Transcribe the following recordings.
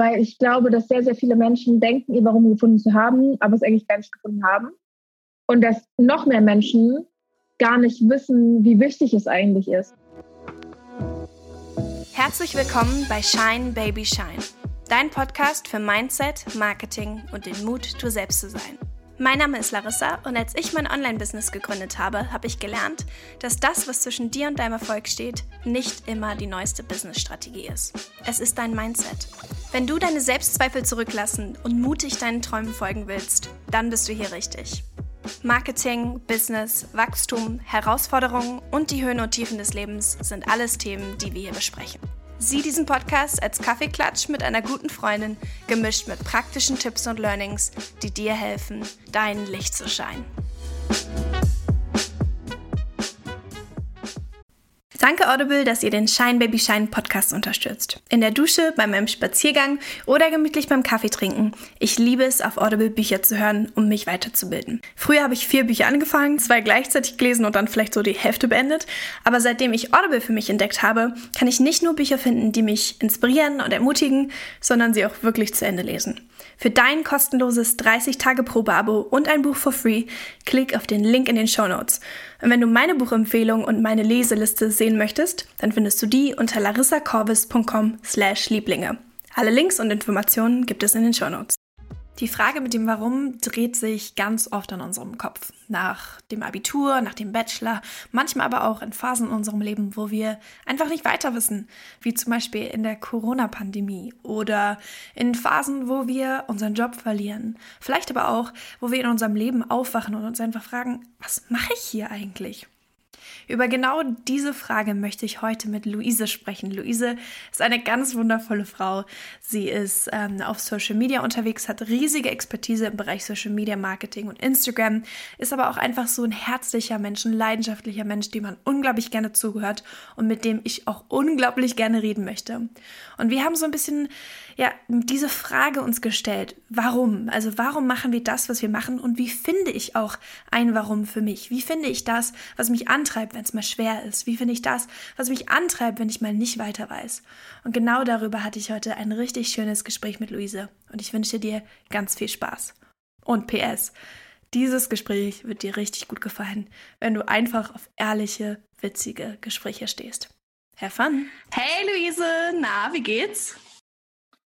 weil ich glaube, dass sehr, sehr viele Menschen denken, ihr Warum gefunden zu haben, aber es eigentlich gar nicht gefunden haben. Und dass noch mehr Menschen gar nicht wissen, wie wichtig es eigentlich ist. Herzlich willkommen bei Shine Baby Shine, dein Podcast für Mindset, Marketing und den Mut, du selbst zu sein. Mein Name ist Larissa und als ich mein Online-Business gegründet habe, habe ich gelernt, dass das, was zwischen dir und deinem Erfolg steht, nicht immer die neueste Business-Strategie ist. Es ist dein Mindset. Wenn du deine Selbstzweifel zurücklassen und mutig deinen Träumen folgen willst, dann bist du hier richtig. Marketing, Business, Wachstum, Herausforderungen und die Höhen und Tiefen des Lebens sind alles Themen, die wir hier besprechen. Sieh diesen Podcast als Kaffeeklatsch mit einer guten Freundin, gemischt mit praktischen Tipps und Learnings, die dir helfen, dein Licht zu scheinen. Danke Audible, dass ihr den Shine Baby Shine Podcast unterstützt. In der Dusche, bei meinem Spaziergang oder gemütlich beim Kaffee trinken. Ich liebe es, auf Audible Bücher zu hören, um mich weiterzubilden. Früher habe ich vier Bücher angefangen, zwei gleichzeitig gelesen und dann vielleicht so die Hälfte beendet. Aber seitdem ich Audible für mich entdeckt habe, kann ich nicht nur Bücher finden, die mich inspirieren und ermutigen, sondern sie auch wirklich zu Ende lesen. Für dein kostenloses 30-Tage-Probe-Abo und ein Buch for free, klick auf den Link in den Show Notes. Und wenn du meine Buchempfehlung und meine Leseliste sehen möchtest, dann findest du die unter larissacorvis.com slash Lieblinge. Alle Links und Informationen gibt es in den Show Notes. Die Frage mit dem Warum dreht sich ganz oft in unserem Kopf. Nach dem Abitur, nach dem Bachelor, manchmal aber auch in Phasen in unserem Leben, wo wir einfach nicht weiter wissen, wie zum Beispiel in der Corona-Pandemie oder in Phasen, wo wir unseren Job verlieren. Vielleicht aber auch, wo wir in unserem Leben aufwachen und uns einfach fragen, was mache ich hier eigentlich? Über genau diese Frage möchte ich heute mit Luise sprechen. Luise ist eine ganz wundervolle Frau. Sie ist ähm, auf Social Media unterwegs, hat riesige Expertise im Bereich Social Media Marketing und Instagram, ist aber auch einfach so ein herzlicher Mensch, ein leidenschaftlicher Mensch, dem man unglaublich gerne zugehört und mit dem ich auch unglaublich gerne reden möchte. Und wir haben so ein bisschen ja, diese Frage uns gestellt. Warum? Also warum machen wir das, was wir machen? Und wie finde ich auch ein Warum für mich? Wie finde ich das, was mich antreibt, wenn es mal schwer ist? Wie finde ich das, was mich antreibt, wenn ich mal nicht weiter weiß? Und genau darüber hatte ich heute ein richtig schönes Gespräch mit Luise. Und ich wünsche dir ganz viel Spaß. Und PS. Dieses Gespräch wird dir richtig gut gefallen, wenn du einfach auf ehrliche, witzige Gespräche stehst. Have fun! Hey Luise, na, wie geht's?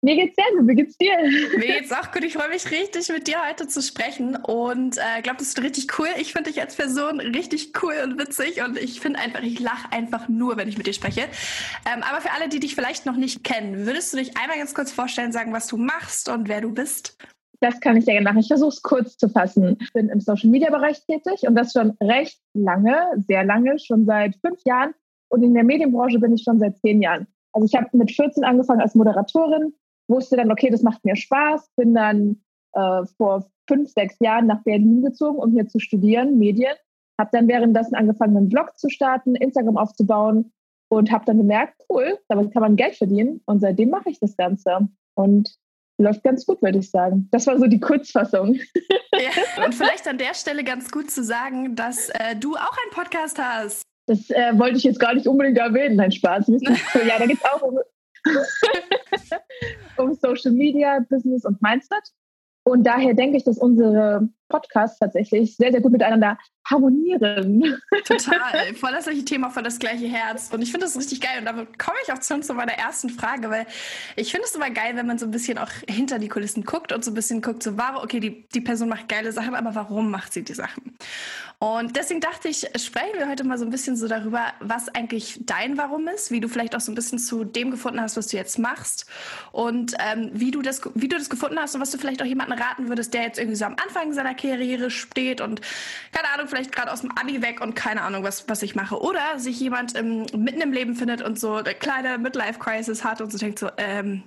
Mir geht's sehr gut. Wie geht's dir? Mir geht's auch gut. Ich freue mich richtig, mit dir heute zu sprechen und äh, glaube, das ist richtig cool. Ich finde dich als Person richtig cool und witzig und ich finde einfach, ich lache einfach nur, wenn ich mit dir spreche. Ähm, aber für alle, die dich vielleicht noch nicht kennen, würdest du dich einmal ganz kurz vorstellen, sagen, was du machst und wer du bist? Das kann ich sehr gerne machen. Ich versuche es kurz zu fassen. Ich bin im Social-Media-Bereich tätig und das schon recht lange, sehr lange, schon seit fünf Jahren. Und in der Medienbranche bin ich schon seit zehn Jahren. Also ich habe mit 14 angefangen als Moderatorin, wusste dann, okay, das macht mir Spaß, bin dann äh, vor fünf, sechs Jahren nach Berlin gezogen, um hier zu studieren, Medien. Habe dann währenddessen angefangen, einen Blog zu starten, Instagram aufzubauen und habe dann gemerkt, cool, damit kann man Geld verdienen. Und seitdem mache ich das Ganze. Und läuft ganz gut, würde ich sagen. Das war so die Kurzfassung. Ja, und vielleicht an der Stelle ganz gut zu sagen, dass äh, du auch einen Podcast hast. Das äh, wollte ich jetzt gar nicht unbedingt erwähnen, nein, Spaß. ja, da geht es auch um um Social Media, Business und Mindset. Und daher denke ich, dass unsere Podcasts tatsächlich sehr, sehr gut miteinander harmonieren. Total. Voll das gleiche Thema, voll das gleiche Herz. Und ich finde das richtig geil. Und damit komme ich auch schon zu meiner ersten Frage, weil ich finde es immer geil, wenn man so ein bisschen auch hinter die Kulissen guckt und so ein bisschen guckt, so, warum, okay, die, die Person macht geile Sachen, aber warum macht sie die Sachen? Und deswegen dachte ich, sprechen wir heute mal so ein bisschen so darüber, was eigentlich dein Warum ist, wie du vielleicht auch so ein bisschen zu dem gefunden hast, was du jetzt machst und ähm, wie, du das, wie du das gefunden hast und was du vielleicht auch jemanden raten würdest, der jetzt irgendwie so am Anfang seiner Karriere steht und keine Ahnung, vielleicht gerade aus dem Abi weg und keine Ahnung, was, was ich mache. Oder sich jemand ähm, mitten im Leben findet und so eine kleine Midlife-Crisis hat und so denkt so, ähm,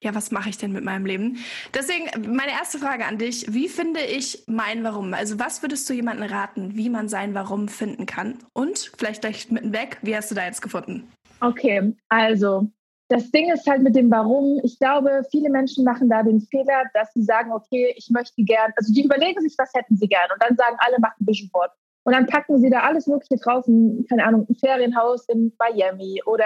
ja, was mache ich denn mit meinem Leben? Deswegen meine erste Frage an dich, wie finde ich mein Warum? Also was würdest du jemandem raten, wie man sein Warum finden kann? Und vielleicht gleich mitten weg, wie hast du da jetzt gefunden? Okay, also das Ding ist halt mit dem Warum. Ich glaube, viele Menschen machen da den Fehler, dass sie sagen, okay, ich möchte gern, also die überlegen sich, was hätten sie gern und dann sagen alle, machen Vision Board. Und dann packen sie da alles Mögliche drauf, ein, keine Ahnung, ein Ferienhaus in Miami oder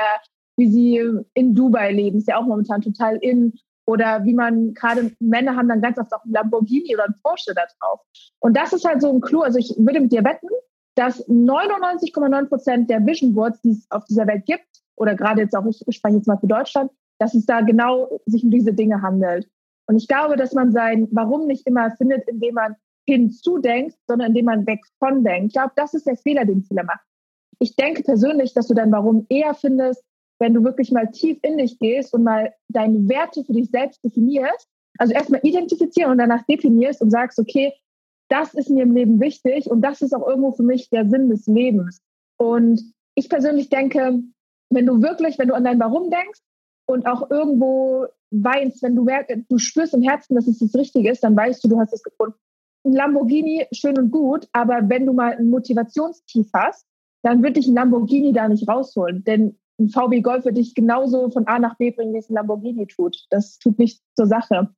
wie sie in Dubai leben, ist ja auch momentan total in Oder wie man gerade Männer haben dann ganz oft auch ein Lamborghini oder ein Porsche da drauf. Und das ist halt so ein Clou. Also ich würde mit dir wetten, dass 99,9 Prozent der Vision Boards, die es auf dieser Welt gibt, oder gerade jetzt auch, ich spreche jetzt mal für Deutschland, dass es da genau sich um diese Dinge handelt. Und ich glaube, dass man sein Warum nicht immer findet, indem man hinzudenkt, sondern indem man weg von denkt. Ich glaube, das ist der Fehler, den viele machen. Ich denke persönlich, dass du dein Warum eher findest, wenn du wirklich mal tief in dich gehst und mal deine Werte für dich selbst definierst. Also erstmal identifizieren und danach definierst und sagst, okay, das ist mir im Leben wichtig und das ist auch irgendwo für mich der Sinn des Lebens. Und ich persönlich denke, wenn du wirklich, wenn du an dein Warum denkst und auch irgendwo weinst, wenn du, du spürst im Herzen, dass es das Richtige ist, dann weißt du, du hast es gefunden. Ein Lamborghini, schön und gut, aber wenn du mal ein Motivationstief hast, dann wird dich ein Lamborghini da nicht rausholen. Denn ein VW Golf wird dich genauso von A nach B bringen, wie es ein Lamborghini tut. Das tut nichts zur Sache.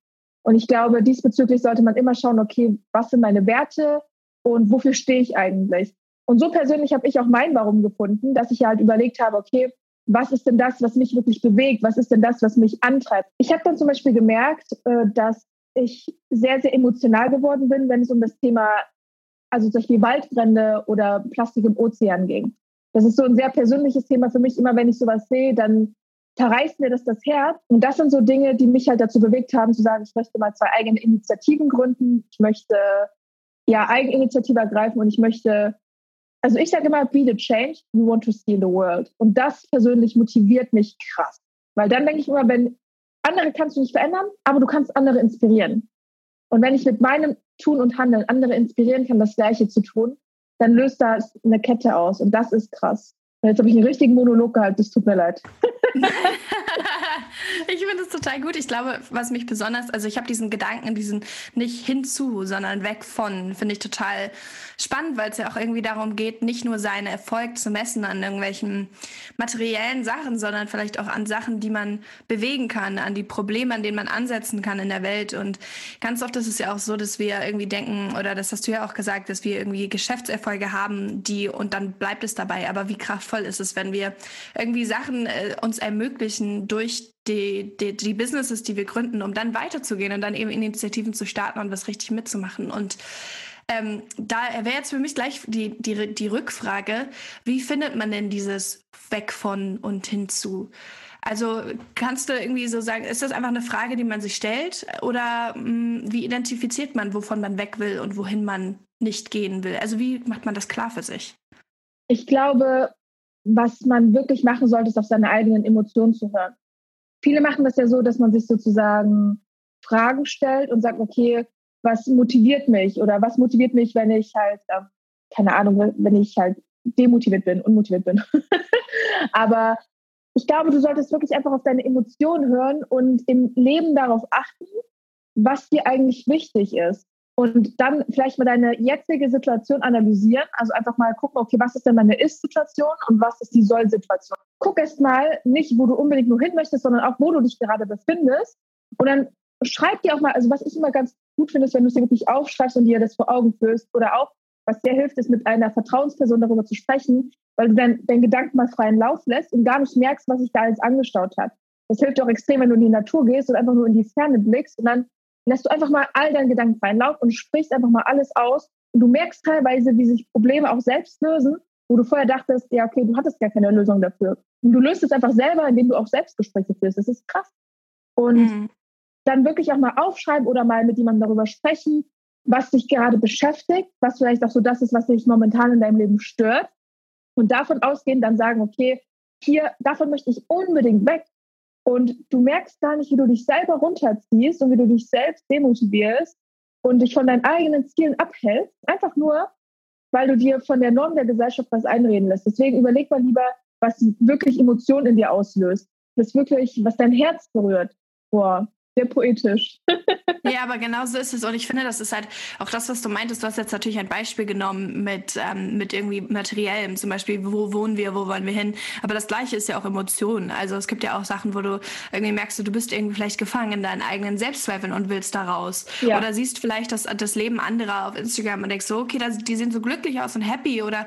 Und ich glaube, diesbezüglich sollte man immer schauen, okay, was sind meine Werte und wofür stehe ich eigentlich? Und so persönlich habe ich auch mein Warum gefunden, dass ich halt überlegt habe, okay, was ist denn das, was mich wirklich bewegt? Was ist denn das, was mich antreibt? Ich habe dann zum Beispiel gemerkt, äh, dass ich sehr, sehr emotional geworden bin, wenn es um das Thema, also zum Beispiel Waldbrände oder Plastik im Ozean ging. Das ist so ein sehr persönliches Thema für mich. Immer wenn ich sowas sehe, dann zerreißt mir das das Herz. Und das sind so Dinge, die mich halt dazu bewegt haben, zu sagen, ich möchte mal zwei eigene Initiativen gründen. Ich möchte ja Eigeninitiative ergreifen und ich möchte, also ich sage immer, be the change you want to see in the world. Und das persönlich motiviert mich krass. Weil dann denke ich immer, wenn andere kannst du nicht verändern, aber du kannst andere inspirieren. Und wenn ich mit meinem Tun und Handeln andere inspirieren kann, das Gleiche zu tun, dann löst das eine Kette aus. Und das ist krass. Jetzt habe ich einen richtigen Monolog gehalten, das tut mir leid. ich finde es total gut. Ich glaube, was mich besonders, also ich habe diesen Gedanken, diesen nicht hinzu, sondern weg von, finde ich total spannend, weil es ja auch irgendwie darum geht, nicht nur seinen Erfolg zu messen an irgendwelchen materiellen Sachen, sondern vielleicht auch an Sachen, die man bewegen kann, an die Probleme, an denen man ansetzen kann in der Welt. Und ganz oft ist es ja auch so, dass wir irgendwie denken, oder das hast du ja auch gesagt, dass wir irgendwie Geschäftserfolge haben, die und dann bleibt es dabei. Aber wie kraftvoll ist es, wenn wir irgendwie Sachen äh, uns ermöglichen durch die, die, die Businesses, die wir gründen, um dann weiterzugehen und dann eben Initiativen zu starten und was richtig mitzumachen. Und ähm, da wäre jetzt für mich gleich die, die, die Rückfrage, wie findet man denn dieses Weg von und hinzu? Also kannst du irgendwie so sagen, ist das einfach eine Frage, die man sich stellt? Oder mh, hm, wie identifiziert man, wovon man weg will und wohin man nicht gehen will? Also wie macht man das klar für sich? Ich glaube, was man wirklich machen sollte, ist auf seine eigenen Emotionen zu hören viele machen das ja so, dass man sich sozusagen Fragen stellt und sagt, okay, was motiviert mich oder was motiviert mich, wenn ich halt, äh, keine Ahnung, wenn ich halt demotiviert bin, unmotiviert bin. Aber ich glaube, du solltest wirklich einfach auf deine Emotionen hören und im Leben darauf achten, was dir eigentlich wichtig ist und dann vielleicht mal deine jetzige Situation analysieren. Also einfach mal gucken, okay, was ist denn meine Ist-Situation und was ist die Soll-Situation. Guck erst mal nicht, wo du unbedingt nur hin möchtest, sondern auch, wo du dich gerade befindest. Und dann schreib dir auch mal, also was ich immer ganz gut finde, ist, wenn du es dir wirklich aufschreibst und dir das vor Augen führst. Oder auch, was sehr hilft, ist mit einer Vertrauensperson darüber zu sprechen, weil du dann deinen Gedanken mal freien Lauf lässt und gar nicht merkst, was sich da alles angestaut hat. Das hilft auch extrem, wenn du in die Natur gehst und einfach nur in die Ferne blickst und dann lässt du einfach mal all deinen Gedanken freien Lauf und sprichst einfach mal alles aus. Und du merkst teilweise, wie sich Probleme auch selbst lösen, wo du vorher dachtest, ja, okay, du hattest gar keine Lösung dafür. Und du löst es einfach selber, indem du auch Selbstgespräche führst. Das ist krass. Und mhm. dann wirklich auch mal aufschreiben oder mal mit jemandem darüber sprechen, was dich gerade beschäftigt, was vielleicht auch so das ist, was dich momentan in deinem Leben stört. Und davon ausgehen, dann sagen, okay, hier, davon möchte ich unbedingt weg. Und du merkst gar nicht, wie du dich selber runterziehst und wie du dich selbst demotivierst und dich von deinen eigenen Zielen abhältst, einfach nur, weil du dir von der Norm der Gesellschaft was einreden lässt. Deswegen überleg mal lieber, was wirklich Emotionen in dir auslöst. Das wirklich, was dein Herz berührt. Boah, sehr poetisch. ja, aber genau so ist es. Und ich finde, das ist halt auch das, was du meintest. Du hast jetzt natürlich ein Beispiel genommen mit, ähm, mit irgendwie Materiellem. Zum Beispiel, wo wohnen wir, wo wollen wir hin? Aber das Gleiche ist ja auch Emotionen. Also es gibt ja auch Sachen, wo du irgendwie merkst, du bist irgendwie vielleicht gefangen in deinen eigenen Selbstzweifeln und willst da raus. Ja. Oder siehst vielleicht das, das Leben anderer auf Instagram und denkst so, okay, das, die sehen so glücklich aus und happy oder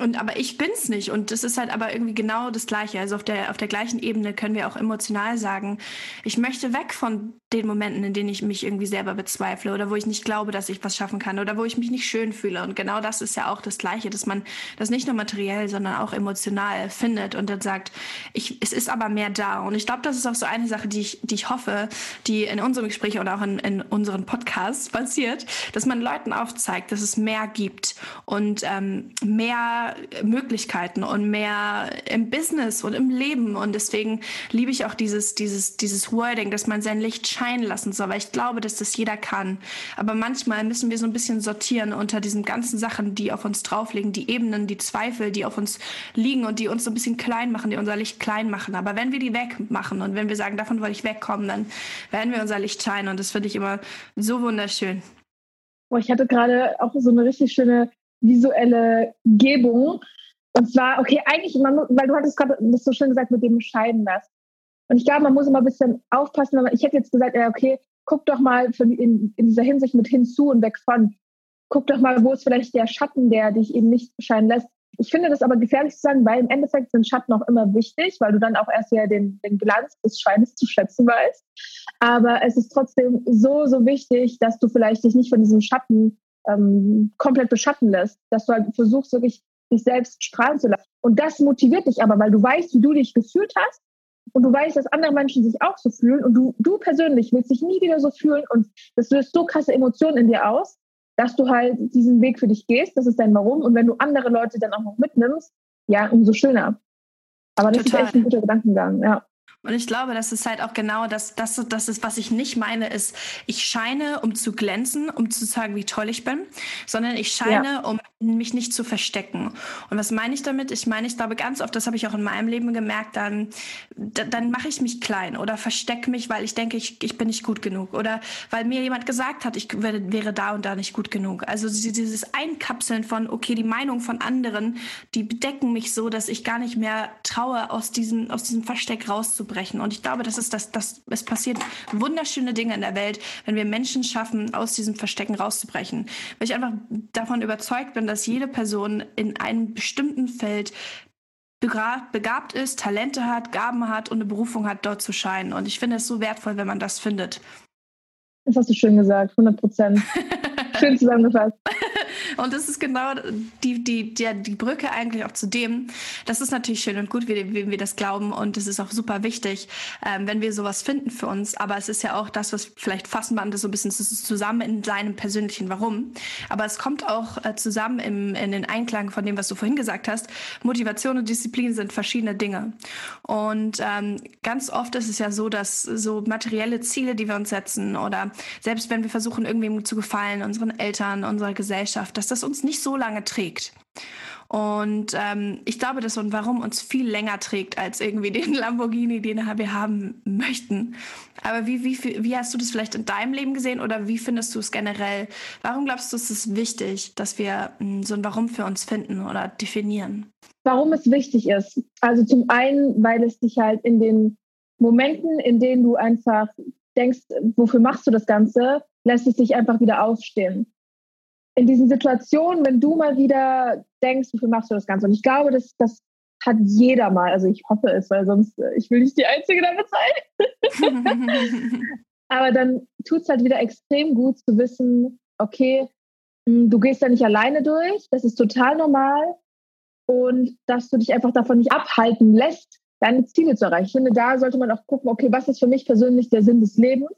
und aber ich bin's nicht. Und das ist halt aber irgendwie genau das Gleiche. Also auf der, auf der gleichen Ebene können wir auch emotional sagen, ich möchte weg von den Momenten, in denen ich mich irgendwie selber bezweifle oder wo ich nicht glaube, dass ich was schaffen kann oder wo ich mich nicht schön fühle. Und genau das ist ja auch das Gleiche, dass man das nicht nur materiell, sondern auch emotional findet und dann sagt, ich, es ist aber mehr da. Und ich glaube, das ist auch so eine Sache, die ich, die ich hoffe, die in unserem Gespräch oder auch in, in unseren Podcasts passiert, dass man Leuten aufzeigt, dass es mehr gibt und ähm, mehr Möglichkeiten und mehr im Business und im Leben. Und deswegen liebe ich auch dieses, dieses, dieses Wording, dass man sein Licht scheinen lassen soll, weil ich glaube, dass das jeder kann. Aber manchmal müssen wir so ein bisschen sortieren unter diesen ganzen Sachen, die auf uns draufliegen, die Ebenen, die Zweifel, die auf uns liegen und die uns so ein bisschen klein machen, die unser Licht klein machen. Aber wenn wir die wegmachen und wenn wir sagen, davon wollte ich wegkommen, dann werden wir unser Licht scheinen. Und das finde ich immer so wunderschön. Oh, ich hatte gerade auch so eine richtig schöne visuelle Gebung. Und zwar, okay, eigentlich, man, weil du hattest gerade das so schön gesagt mit dem Scheiden lassen. Und ich glaube, man muss immer ein bisschen aufpassen. Aber ich hätte jetzt gesagt, ja, okay, guck doch mal in, in dieser Hinsicht mit hinzu und weg von. Guck doch mal, wo ist vielleicht der Schatten, der dich eben nicht scheinen lässt. Ich finde das aber gefährlich zu sagen, weil im Endeffekt sind Schatten auch immer wichtig, weil du dann auch erst ja den, den Glanz des Scheines zu schätzen weißt. Aber es ist trotzdem so, so wichtig, dass du vielleicht dich nicht von diesem Schatten ähm, komplett beschatten lässt, dass du halt versuchst, wirklich dich selbst strahlen zu lassen. Und das motiviert dich aber, weil du weißt, wie du dich gefühlt hast und du weißt, dass andere Menschen sich auch so fühlen und du, du persönlich willst dich nie wieder so fühlen und das löst so krasse Emotionen in dir aus, dass du halt diesen Weg für dich gehst, das ist dein Warum und wenn du andere Leute dann auch noch mitnimmst, ja, umso schöner. Aber das Total. ist echt ein guter Gedankengang, ja. Und ich glaube, das ist halt auch genau das, das, das ist, was ich nicht meine, ist, ich scheine, um zu glänzen, um zu sagen, wie toll ich bin, sondern ich scheine, ja. um mich nicht zu verstecken. Und was meine ich damit? Ich meine, ich glaube ganz oft, das habe ich auch in meinem Leben gemerkt, dann, dann mache ich mich klein oder verstecke mich, weil ich denke, ich, ich bin nicht gut genug oder weil mir jemand gesagt hat, ich wäre, wäre da und da nicht gut genug. Also dieses Einkapseln von, okay, die Meinung von anderen, die bedecken mich so, dass ich gar nicht mehr traue, aus diesem, aus diesem Versteck rauszukommen brechen. Und ich glaube, das ist das, das, es passiert wunderschöne Dinge in der Welt, wenn wir Menschen schaffen, aus diesem Verstecken rauszubrechen. Weil ich einfach davon überzeugt bin, dass jede Person in einem bestimmten Feld begabt ist, Talente hat, Gaben hat und eine Berufung hat, dort zu scheinen. Und ich finde es so wertvoll, wenn man das findet. Das hast du schön gesagt, 100 Prozent. schön zusammengefasst. Und das ist genau die, die, die, die Brücke eigentlich auch zu dem. Das ist natürlich schön und gut, wie, wie wir das glauben. Und es ist auch super wichtig, ähm, wenn wir sowas finden für uns. Aber es ist ja auch das, was vielleicht fassen wir das so ein bisschen zusammen in seinem persönlichen Warum. Aber es kommt auch äh, zusammen im, in den Einklang von dem, was du vorhin gesagt hast. Motivation und Disziplin sind verschiedene Dinge. Und ähm, ganz oft ist es ja so, dass so materielle Ziele, die wir uns setzen oder selbst wenn wir versuchen, irgendwem zu gefallen, unseren Eltern, unserer Gesellschaft, dass das uns nicht so lange trägt. Und ähm, ich glaube, dass und warum uns viel länger trägt als irgendwie den Lamborghini, den wir haben möchten. Aber wie, wie, wie hast du das vielleicht in deinem Leben gesehen oder wie findest du es generell? Warum glaubst du, ist es wichtig, dass wir hm, so ein Warum für uns finden oder definieren? Warum es wichtig ist. Also zum einen, weil es dich halt in den Momenten, in denen du einfach denkst, wofür machst du das Ganze, lässt es dich einfach wieder aufstehen in diesen Situationen, wenn du mal wieder denkst, wofür machst du das Ganze? Und ich glaube, das, das hat jeder mal. Also ich hoffe es, weil sonst, äh, ich will nicht die Einzige damit sein. Aber dann tut es halt wieder extrem gut zu wissen, okay, hm, du gehst da nicht alleine durch, das ist total normal. Und dass du dich einfach davon nicht abhalten lässt, deine Ziele zu erreichen. Ich finde, da sollte man auch gucken, okay, was ist für mich persönlich der Sinn des Lebens?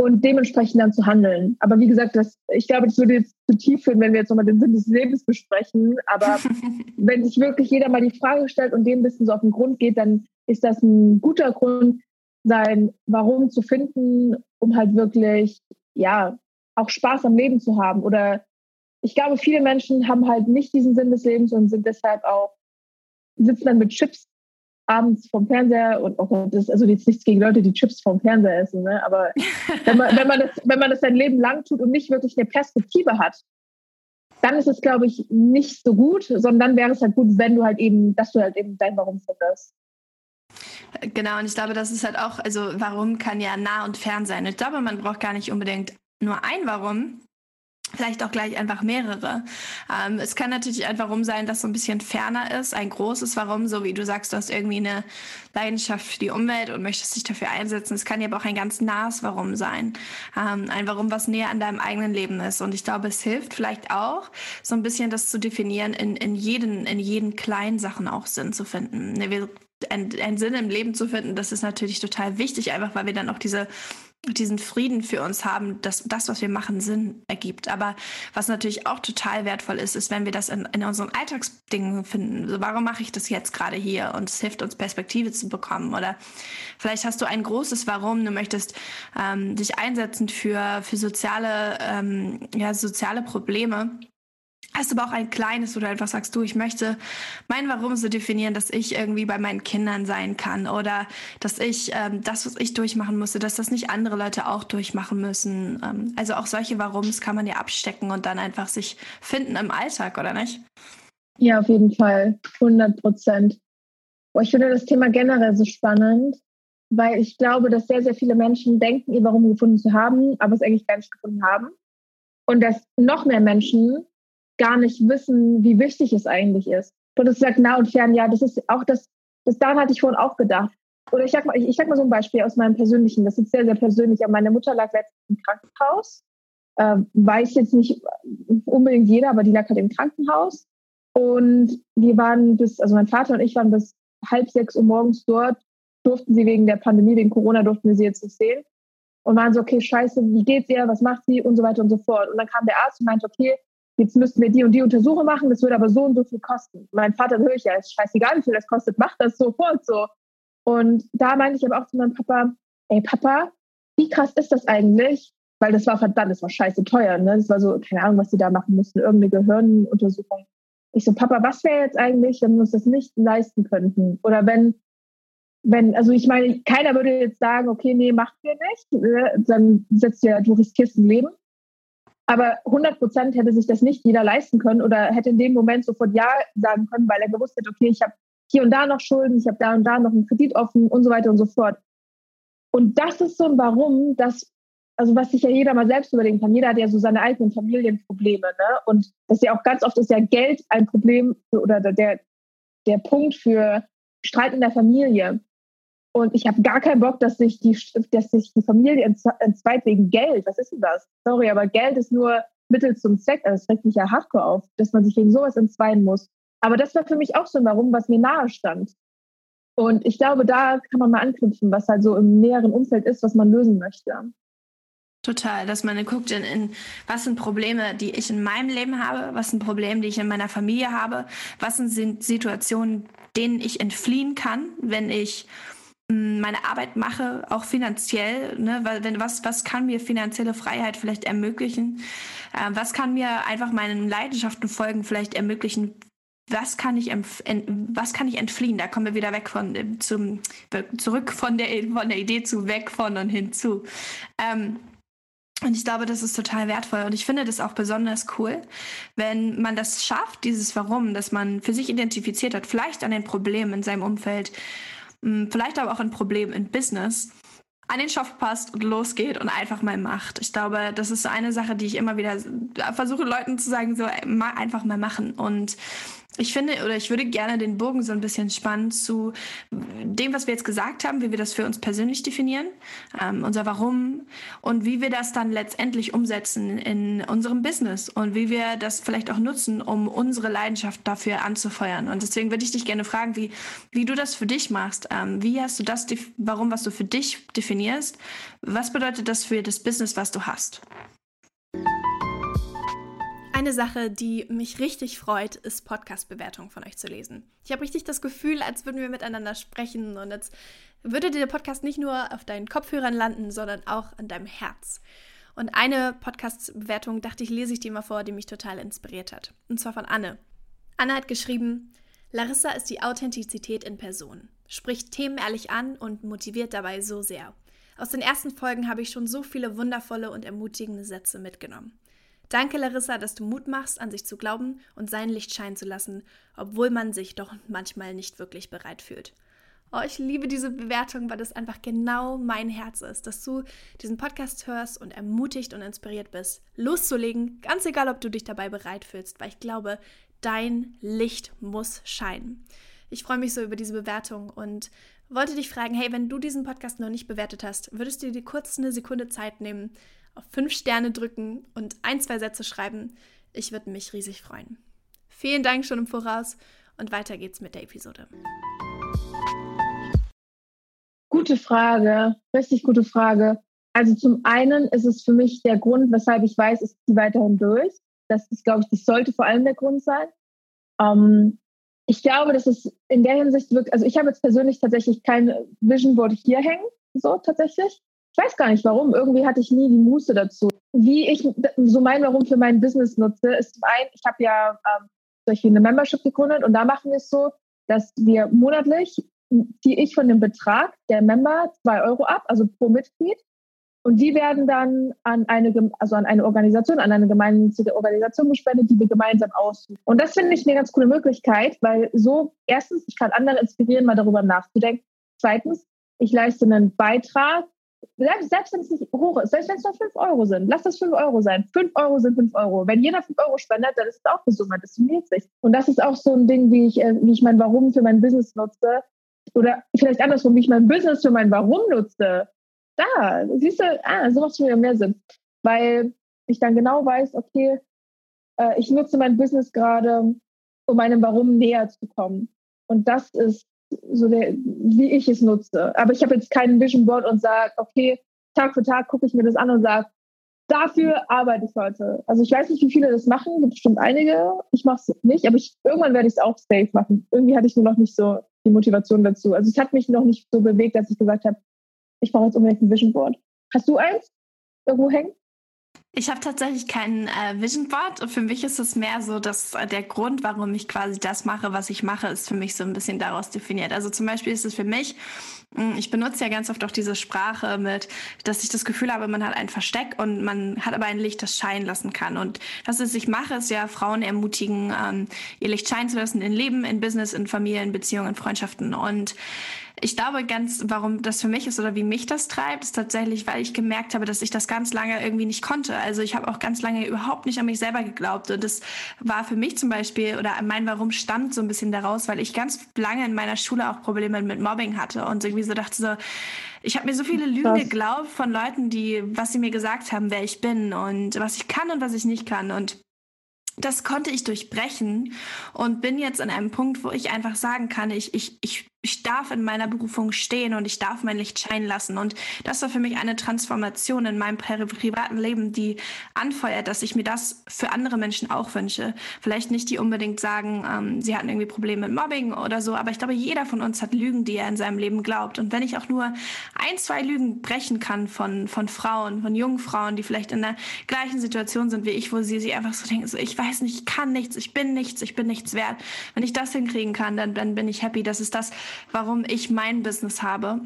Und dementsprechend dann zu handeln. Aber wie gesagt, das, ich glaube, das würde jetzt zu tief führen, wenn wir jetzt nochmal den Sinn des Lebens besprechen. Aber wenn sich wirklich jeder mal die Frage stellt und dem ein bisschen so auf den Grund geht, dann ist das ein guter Grund, sein Warum zu finden, um halt wirklich, ja, auch Spaß am Leben zu haben. Oder ich glaube, viele Menschen haben halt nicht diesen Sinn des Lebens und sind deshalb auch, sitzen dann mit Chips abends vom Fernseher und auch das also jetzt nichts gegen Leute, die Chips vom Fernseher essen, ne? aber wenn man, wenn man das, wenn man das sein Leben lang tut und nicht wirklich eine Perspektive hat, dann ist es, glaube ich, nicht so gut, sondern dann wäre es halt gut, wenn du halt eben, dass du halt eben dein Warum findest. Genau, und ich glaube, das ist halt auch, also warum kann ja nah und fern sein. Ich glaube, man braucht gar nicht unbedingt nur ein Warum, vielleicht auch gleich einfach mehrere. Ähm, es kann natürlich ein Warum sein, das so ein bisschen ferner ist, ein großes Warum, so wie du sagst, du hast irgendwie eine Leidenschaft für die Umwelt und möchtest dich dafür einsetzen. Es kann ja aber auch ein ganz nahes Warum sein, ähm, ein Warum, was näher an deinem eigenen Leben ist. Und ich glaube, es hilft vielleicht auch, so ein bisschen das zu definieren, in, in jeden, in jeden kleinen Sachen auch Sinn zu finden. Ne, wir einen Sinn im Leben zu finden, das ist natürlich total wichtig, einfach weil wir dann auch diese diesen Frieden für uns haben, dass das, was wir machen, Sinn ergibt. Aber was natürlich auch total wertvoll ist, ist, wenn wir das in, in unseren Alltagsdingen finden. Also warum mache ich das jetzt gerade hier? Und es hilft uns, Perspektive zu bekommen. Oder vielleicht hast du ein großes Warum, du möchtest ähm, dich einsetzen für, für soziale, ähm, ja, soziale Probleme Hast du aber auch ein kleines, wo du einfach sagst, du, ich möchte mein Warum so definieren, dass ich irgendwie bei meinen Kindern sein kann oder dass ich ähm, das, was ich durchmachen musste, dass das nicht andere Leute auch durchmachen müssen. Ähm, also auch solche Warums kann man ja abstecken und dann einfach sich finden im Alltag, oder nicht? Ja, auf jeden Fall. 100 Prozent. Ich finde das Thema generell so spannend, weil ich glaube, dass sehr, sehr viele Menschen denken, ihr Warum gefunden zu haben, aber es eigentlich gar nicht gefunden haben. Und dass noch mehr Menschen gar nicht wissen, wie wichtig es eigentlich ist. Und es sagt nah und fern, ja, das ist auch das, das daran hatte ich vorhin auch gedacht. Oder ich sag mal, ich, ich sag mal so ein Beispiel aus meinem persönlichen, das ist sehr, sehr persönlich. Aber meine Mutter lag letztens im Krankenhaus. Äh, weiß jetzt nicht unbedingt jeder, aber die lag halt im Krankenhaus. Und wir waren bis, also mein Vater und ich waren bis halb sechs Uhr morgens dort, durften sie wegen der Pandemie, wegen Corona, durften wir sie jetzt nicht sehen. Und waren so, okay, scheiße, wie geht's ihr, was macht sie und so weiter und so fort. Und dann kam der Arzt und meinte, okay, jetzt müssten wir die und die Untersuchung machen, das würde aber so und so viel kosten. Mein Vater höre ich ja, ist scheißegal, wie viel das kostet, mach das sofort so. Und da meinte ich aber auch zu meinem Papa, ey Papa, wie krass ist das eigentlich? Weil das war verdammt, das war scheiße teuer, ne? Das war so, keine Ahnung, was die da machen mussten, irgendeine Gehirnuntersuchung. Ich so, Papa, was wäre jetzt eigentlich, wenn wir uns das nicht leisten könnten? Oder wenn, wenn, also ich meine, keiner würde jetzt sagen, okay, nee, macht wir nicht, ne? dann setzt ja, du riskierst ein Leben. Aber 100 Prozent hätte sich das nicht jeder leisten können oder hätte in dem Moment sofort Ja sagen können, weil er gewusst hätte, okay, ich habe hier und da noch Schulden, ich habe da und da noch einen Kredit offen und so weiter und so fort. Und das ist so ein Warum, das, also was sich ja jeder mal selbst überlegen kann. Jeder hat ja so seine eigenen Familienprobleme, ne? Und das ist ja auch ganz oft ist ja Geld ein Problem oder der, der Punkt für Streit in der Familie. Und ich habe gar keinen Bock, dass sich die, dass sich die Familie entzweit wegen Geld. Was ist denn das? Sorry, aber Geld ist nur Mittel zum Zweck. Also das regt mich ja hardcore auf, dass man sich wegen sowas entzweien muss. Aber das war für mich auch so ein Warum, was mir nahe stand. Und ich glaube, da kann man mal anknüpfen, was halt so im näheren Umfeld ist, was man lösen möchte. Total, dass man guckt, in, in was sind Probleme, die ich in meinem Leben habe, was sind Probleme, die ich in meiner Familie habe, was sind Situationen, denen ich entfliehen kann, wenn ich meine Arbeit mache, auch finanziell, ne, weil wenn was was kann mir finanzielle Freiheit vielleicht ermöglichen, äh, was kann mir einfach meinen Leidenschaften folgen vielleicht ermöglichen, was kann ich was kann ich entfliehen? Da kommen wir wieder weg von äh, zum zurück von der von der Idee zu weg von und hinzu. Ähm, und ich glaube, das ist total wertvoll. Und ich finde das auch besonders cool, wenn man das schafft, dieses Warum, dass man für sich identifiziert hat, vielleicht an den Problemen in seinem Umfeld vielleicht aber auch ein Problem in Business, an den Stoff passt und losgeht und einfach mal macht. Ich glaube, das ist eine Sache, die ich immer wieder versuche, Leuten zu sagen, so einfach mal machen. Und ich finde oder ich würde gerne den Bogen so ein bisschen spannen zu dem, was wir jetzt gesagt haben, wie wir das für uns persönlich definieren, ähm, unser Warum und wie wir das dann letztendlich umsetzen in unserem Business und wie wir das vielleicht auch nutzen, um unsere Leidenschaft dafür anzufeuern. Und deswegen würde ich dich gerne fragen, wie, wie du das für dich machst. Ähm, wie hast du das, Warum, was du für dich definierst? Was bedeutet das für das Business, was du hast? Eine Sache, die mich richtig freut, ist Podcast-Bewertungen von euch zu lesen. Ich habe richtig das Gefühl, als würden wir miteinander sprechen und als würde der Podcast nicht nur auf deinen Kopfhörern landen, sondern auch an deinem Herz. Und eine Podcast-Bewertung, dachte ich, lese ich dir mal vor, die mich total inspiriert hat. Und zwar von Anne. Anne hat geschrieben, Larissa ist die Authentizität in Person, spricht Themen ehrlich an und motiviert dabei so sehr. Aus den ersten Folgen habe ich schon so viele wundervolle und ermutigende Sätze mitgenommen. Danke, Larissa, dass du Mut machst, an sich zu glauben und sein Licht scheinen zu lassen, obwohl man sich doch manchmal nicht wirklich bereit fühlt. Oh, ich liebe diese Bewertung, weil das einfach genau mein Herz ist, dass du diesen Podcast hörst und ermutigt und inspiriert bist, loszulegen, ganz egal, ob du dich dabei bereit fühlst, weil ich glaube, dein Licht muss scheinen. Ich freue mich so über diese Bewertung und wollte dich fragen, hey, wenn du diesen Podcast noch nicht bewertet hast, würdest du dir kurz eine Sekunde Zeit nehmen, auf fünf Sterne drücken und ein, zwei Sätze schreiben? Ich würde mich riesig freuen. Vielen Dank schon im Voraus und weiter geht's mit der Episode. Gute Frage, richtig gute Frage. Also zum einen ist es für mich der Grund, weshalb ich weiß, ich ziehe weiterhin durch. Das ist, glaube ich, das sollte vor allem der Grund sein. Ähm, ich glaube, dass es in der Hinsicht wirklich, also ich habe jetzt persönlich tatsächlich kein Vision Board hier hängen, so tatsächlich. Ich weiß gar nicht warum. Irgendwie hatte ich nie die Muße dazu. Wie ich so mein Warum für mein Business nutze, ist zum einen, ich habe ja ähm, solche eine Membership gegründet und da machen wir es so, dass wir monatlich ziehe ich von dem Betrag der Member zwei Euro ab, also pro Mitglied. Und die werden dann an eine, also an eine Organisation, an eine gemeinnützige Organisation gespendet, die wir gemeinsam aussuchen. Und das finde ich eine ganz coole Möglichkeit, weil so, erstens, ich kann andere inspirieren, mal darüber nachzudenken. Zweitens, ich leiste einen Beitrag, selbst, selbst wenn es nicht hoch ist, selbst wenn es nur fünf Euro sind, lass das fünf Euro sein. Fünf Euro sind fünf Euro. Wenn jeder fünf Euro spendet, dann ist es auch eine Summe, das summiert sich. Und das ist auch so ein Ding, wie ich, äh, wie ich mein Warum für mein Business nutze oder vielleicht andersrum, wie ich mein Business für mein Warum nutze. Da, siehst du, ah, so macht es mir mehr Sinn. Weil ich dann genau weiß, okay, äh, ich nutze mein Business gerade, um meinem Warum näher zu kommen. Und das ist so der, wie ich es nutze. Aber ich habe jetzt keinen Vision Board und sage, okay, Tag für Tag gucke ich mir das an und sage, dafür arbeite ich heute. Also ich weiß nicht, wie viele das machen, gibt bestimmt einige. Ich mache es nicht, aber ich, irgendwann werde ich es auch safe machen. Irgendwie hatte ich nur noch nicht so die Motivation dazu. Also es hat mich noch nicht so bewegt, dass ich gesagt habe, ich brauche jetzt unbedingt ein Vision Board. Hast du eins irgendwo hängen? Ich habe tatsächlich kein äh, Vision Board und für mich ist es mehr so, dass äh, der Grund, warum ich quasi das mache, was ich mache, ist für mich so ein bisschen daraus definiert. Also zum Beispiel ist es für mich, ich benutze ja ganz oft auch diese Sprache mit, dass ich das Gefühl habe, man hat ein Versteck und man hat aber ein Licht, das scheinen lassen kann. Und was ich mache, ist ja Frauen ermutigen, ähm, ihr Licht scheinen zu lassen in Leben, in Business, in Familien, Beziehungen, Freundschaften und ich glaube ganz, warum das für mich ist oder wie mich das treibt, ist tatsächlich, weil ich gemerkt habe, dass ich das ganz lange irgendwie nicht konnte. Also ich habe auch ganz lange überhaupt nicht an mich selber geglaubt. Und das war für mich zum Beispiel, oder mein Warum stammt so ein bisschen daraus, weil ich ganz lange in meiner Schule auch Probleme mit Mobbing hatte und irgendwie so dachte so, ich habe mir so viele Lügen geglaubt von Leuten, die, was sie mir gesagt haben, wer ich bin und was ich kann und was ich nicht kann. Und das konnte ich durchbrechen und bin jetzt an einem Punkt, wo ich einfach sagen kann, ich, ich, ich ich darf in meiner Berufung stehen und ich darf mein Licht scheinen lassen. Und das war für mich eine Transformation in meinem privaten Leben, die anfeuert, dass ich mir das für andere Menschen auch wünsche. Vielleicht nicht die unbedingt sagen, ähm, sie hatten irgendwie Probleme mit Mobbing oder so, aber ich glaube, jeder von uns hat Lügen, die er in seinem Leben glaubt. Und wenn ich auch nur ein, zwei Lügen brechen kann von, von Frauen, von jungen Frauen, die vielleicht in der gleichen Situation sind wie ich, wo sie sich einfach so denken, so, ich weiß nicht, ich kann nichts, ich bin nichts, ich bin nichts wert. Wenn ich das hinkriegen kann, dann, dann bin ich happy. Das ist das, warum ich mein Business habe.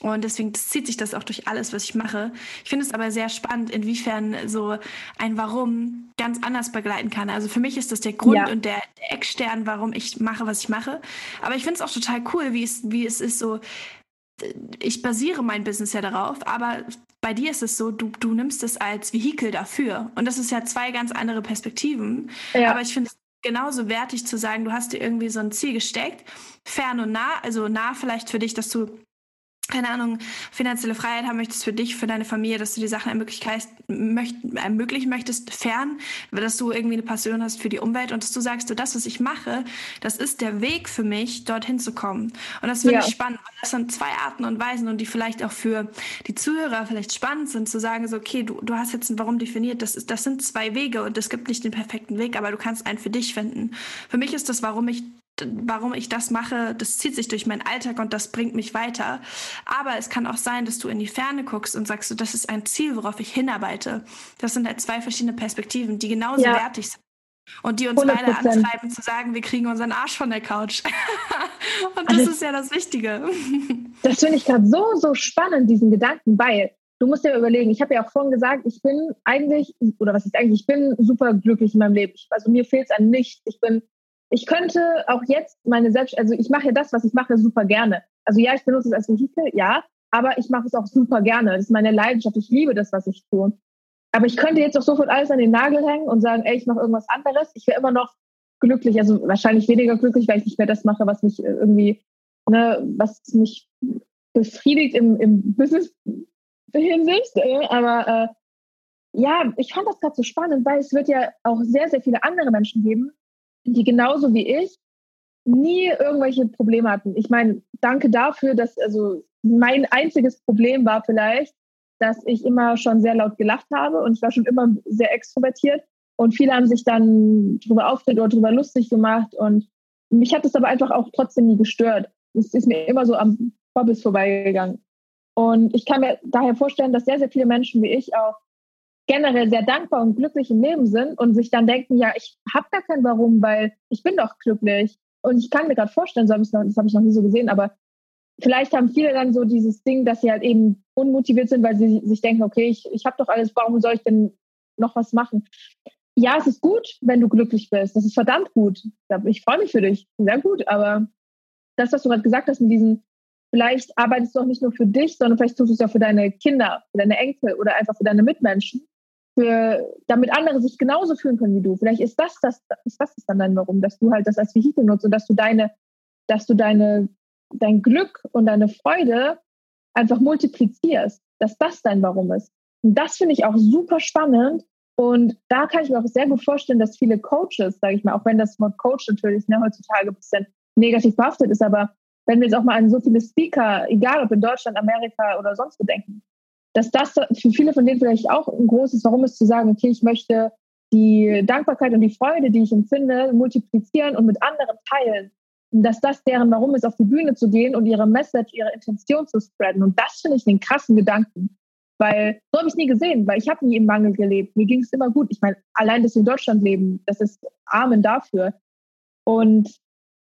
Und deswegen zieht sich das auch durch alles, was ich mache. Ich finde es aber sehr spannend, inwiefern so ein Warum ganz anders begleiten kann. Also für mich ist das der Grund ja. und der, Eckstern, warum ich mache, was ich mache. Aber ich finde es auch total cool, wie es, wie es ist so, ich basiere mein Business ja darauf, aber bei dir ist es so, du, du nimmst es als Vehikel dafür. Und das ist ja zwei ganz andere Perspektiven. Ja. Aber ich finde es genauso wertig zu sagen, du hast dir irgendwie so ein Ziel gesteckt, fern und nah, also nah vielleicht für dich, dass du keine Ahnung, finanzielle Freiheit haben möchtest für dich, für deine Familie, dass du die Sachen ermöglichen möchtest, fern, dass du irgendwie eine Passion hast für die Umwelt und dass du sagst, du, das, was ich mache, das ist der Weg für mich, dorthin zu kommen. Und das finde ja. ich spannend. Das sind zwei Arten und Weisen und die vielleicht auch für die Zuhörer vielleicht spannend sind, zu sagen, so, okay, du, du hast jetzt ein Warum definiert, das, ist, das sind zwei Wege und es gibt nicht den perfekten Weg, aber du kannst einen für dich finden. Für mich ist das, warum ich warum ich das mache, das zieht sich durch meinen Alltag und das bringt mich weiter. Aber es kann auch sein, dass du in die Ferne guckst und sagst, das ist ein Ziel, worauf ich hinarbeite. Das sind halt zwei verschiedene Perspektiven, die genauso ja. wertig sind. Und die uns 100%. beide antreiben zu sagen, wir kriegen unseren Arsch von der Couch. und das also, ist ja das Wichtige. das finde ich gerade so, so spannend, diesen Gedanken, weil du musst dir überlegen, ich habe ja auch vorhin gesagt, ich bin eigentlich, oder was ist eigentlich, ich bin super glücklich in meinem Leben. also mir fehlt es an nichts. Ich bin ich könnte auch jetzt meine Selbst, also ich mache ja das, was ich mache, super gerne. Also ja, ich benutze es als Vehikel, ja, aber ich mache es auch super gerne. Das ist meine Leidenschaft. Ich liebe das, was ich tue. Aber ich könnte jetzt auch sofort alles an den Nagel hängen und sagen, ey, ich mache irgendwas anderes. Ich wäre immer noch glücklich, also wahrscheinlich weniger glücklich, weil ich nicht mehr das mache, was mich äh, irgendwie, ne, was mich befriedigt im, im Business-Hinsicht. Äh, aber äh, ja, ich fand das gerade so spannend, weil es wird ja auch sehr, sehr viele andere Menschen geben, die genauso wie ich nie irgendwelche Probleme hatten. Ich meine, danke dafür, dass, also mein einziges Problem war vielleicht, dass ich immer schon sehr laut gelacht habe und ich war schon immer sehr extrovertiert und viele haben sich dann darüber aufgeregt oder darüber lustig gemacht und mich hat es aber einfach auch trotzdem nie gestört. Es ist mir immer so am Vorbild vorbeigegangen. Und ich kann mir daher vorstellen, dass sehr, sehr viele Menschen wie ich auch generell sehr dankbar und glücklich im Leben sind und sich dann denken, ja, ich habe gar kein Warum, weil ich bin doch glücklich. Und ich kann mir gerade vorstellen, so hab noch, das habe ich noch nie so gesehen, aber vielleicht haben viele dann so dieses Ding, dass sie halt eben unmotiviert sind, weil sie sich denken, okay, ich, ich habe doch alles, warum soll ich denn noch was machen? Ja, es ist gut, wenn du glücklich bist. Das ist verdammt gut. Ich freue mich für dich. Sehr gut. Aber das, was du gerade gesagt hast, mit diesen, vielleicht arbeitest du auch nicht nur für dich, sondern vielleicht tust du es ja für deine Kinder, für deine Enkel oder einfach für deine Mitmenschen für, damit andere sich genauso fühlen können wie du. Vielleicht ist das, das, ist das dann dein Warum, dass du halt das als Vehikel nutzt und dass du deine, dass du deine, dein Glück und deine Freude einfach multiplizierst, dass das dein Warum ist. Und das finde ich auch super spannend. Und da kann ich mir auch sehr gut vorstellen, dass viele Coaches, sage ich mal, auch wenn das Wort Coach natürlich ne, heutzutage ein bisschen negativ behaftet ist, aber wenn wir jetzt auch mal an so viele Speaker, egal ob in Deutschland, Amerika oder sonst wo denken, dass das für viele von denen vielleicht auch ein großes Warum ist, zu sagen, okay, ich möchte die Dankbarkeit und die Freude, die ich empfinde, multiplizieren und mit anderen teilen. Und dass das deren Warum ist, auf die Bühne zu gehen und ihre Message, ihre Intention zu spreaden. Und das finde ich den krassen Gedanken. Weil so habe ich nie gesehen, weil ich habe nie im Mangel gelebt. Mir ging es immer gut. Ich meine, allein, wir in Deutschland leben, das ist Amen dafür. Und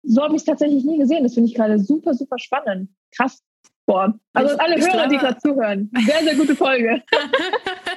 so habe ich es tatsächlich nie gesehen. Das finde ich gerade super, super spannend. Krass. Boah, also ich, alle Hörer, glaube, die gerade zuhören, sehr, sehr gute Folge.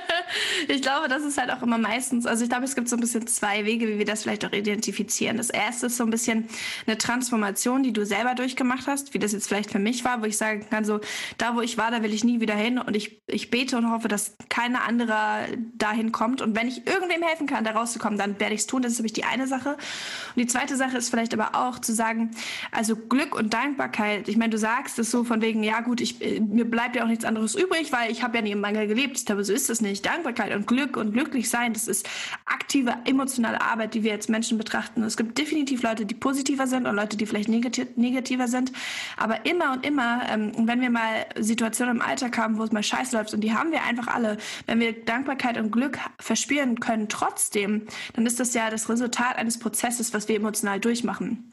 ich glaube, das ist halt auch immer meistens, also ich glaube, es gibt so ein bisschen zwei Wege, wie wir das vielleicht auch identifizieren. Das erste ist so ein bisschen eine Transformation, die du selber durchgemacht hast, wie das jetzt vielleicht für mich war, wo ich sagen kann, so, da wo ich war, da will ich nie wieder hin und ich, ich bete und hoffe, dass keiner anderer dahin kommt und wenn ich irgendwem helfen kann, da rauszukommen, dann werde ich es tun. Das ist nämlich die eine Sache. Und die zweite Sache ist vielleicht aber auch zu sagen, also Glück und Dankbarkeit, ich meine, du sagst es so von wegen, ja gut, ich, mir bleibt ja auch nichts anderes übrig, weil ich habe ja nie im Mangel gelebt. Glaube, so ist es nicht. Dankbarkeit und Glück und glücklich sein, das ist aktive emotionale Arbeit, die wir als Menschen betrachten. Es gibt definitiv Leute, die positiver sind und Leute, die vielleicht negativer sind. Aber immer und immer, ähm, wenn wir mal Situationen im Alltag haben, wo es mal scheiße läuft, und die haben wir einfach alle, wenn wir Dankbarkeit und Glück verspüren können trotzdem, dann ist das ja das Resultat eines Prozesses, was wir emotional durchmachen.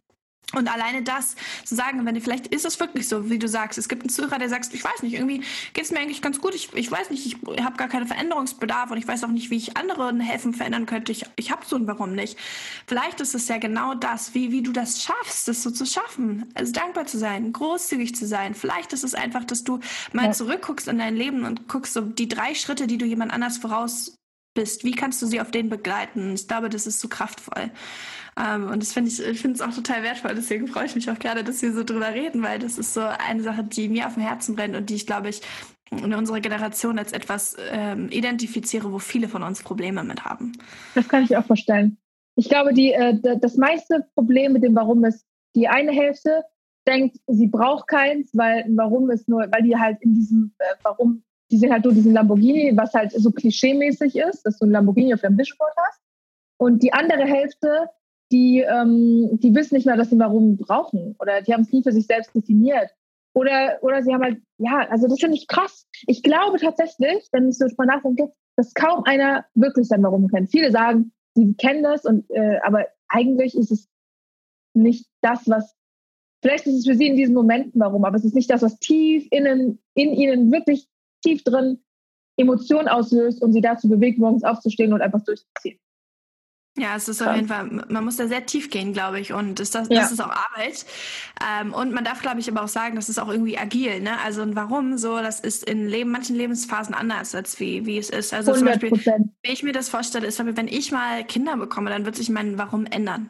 Und alleine das zu sagen, wenn vielleicht ist es wirklich so, wie du sagst, es gibt einen Zuhörer, der sagt, ich weiß nicht, irgendwie geht es mir eigentlich ganz gut, ich, ich weiß nicht, ich habe gar keinen Veränderungsbedarf und ich weiß auch nicht, wie ich anderen helfen verändern könnte, ich, ich habe so ein Warum nicht. Vielleicht ist es ja genau das, wie, wie du das schaffst, das so zu schaffen, also dankbar zu sein, großzügig zu sein. Vielleicht ist es einfach, dass du mal ja. zurückguckst in dein Leben und guckst so die drei Schritte, die du jemand anders voraus bist, wie kannst du sie auf den begleiten? Ich glaube, das ist so kraftvoll. Ähm, und das finde ich, ich finde es auch total wertvoll. Deswegen freue ich mich auch gerade, dass wir so drüber reden, weil das ist so eine Sache, die mir auf dem Herzen brennt und die ich, glaube ich, in unserer Generation als etwas ähm, identifiziere, wo viele von uns Probleme mit haben. Das kann ich auch vorstellen. Ich glaube, die, äh, das meiste Problem mit dem Warum ist, die eine Hälfte denkt, sie braucht keins, weil Warum ist nur, weil die halt in diesem äh, Warum, die sind halt nur diesen Lamborghini, was halt so klischeemäßig ist, dass du ein Lamborghini auf deinem Dashboard hast. Und die andere Hälfte die, ähm, die wissen nicht mehr, dass sie Warum brauchen oder die haben es nie für sich selbst definiert. Oder, oder sie haben halt, ja, also das finde ich krass. Ich glaube tatsächlich, wenn ich so mal nachdenke, dass kaum einer wirklich sein Warum kennt. Viele sagen, sie kennen das, und, äh, aber eigentlich ist es nicht das, was, vielleicht ist es für sie in diesen Momenten Warum, aber es ist nicht das, was tief innen, in ihnen wirklich tief drin Emotionen auslöst und sie dazu bewegt, morgens aufzustehen und einfach durchzuziehen. Ja, es ist auf jeden Fall, man muss da sehr tief gehen, glaube ich. Und das, das, ja. das ist auch Arbeit. Ähm, und man darf, glaube ich, aber auch sagen, das ist auch irgendwie agil. Ne? Also und warum so, das ist in Leben, manchen Lebensphasen anders, als wie, wie es ist. Also 100%. zum Beispiel, wie ich mir das vorstelle, ist, wenn ich mal Kinder bekomme, dann wird sich mein Warum ändern.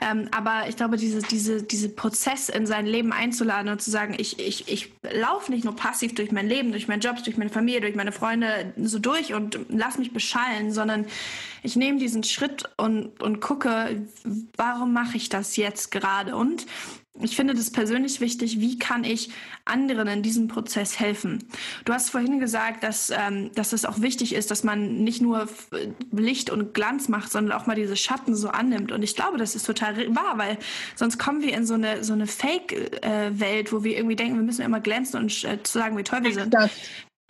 Ähm, aber ich glaube, diese, diese, diese Prozess in sein Leben einzuladen und zu sagen, ich, ich, ich laufe nicht nur passiv durch mein Leben, durch meinen Job, durch meine Familie, durch meine Freunde so durch und lass mich beschallen, sondern ich nehme diesen Schritt und, und gucke, warum mache ich das jetzt gerade? Und ich finde das persönlich wichtig, wie kann ich anderen in diesem Prozess helfen? Du hast vorhin gesagt, dass, ähm, dass es auch wichtig ist, dass man nicht nur Licht und Glanz macht, sondern auch mal diese Schatten so annimmt. Und ich glaube, das ist total wahr, weil sonst kommen wir in so eine, so eine Fake-Welt, wo wir irgendwie denken, wir müssen immer glänzen und äh, zu sagen, wie toll wir sind.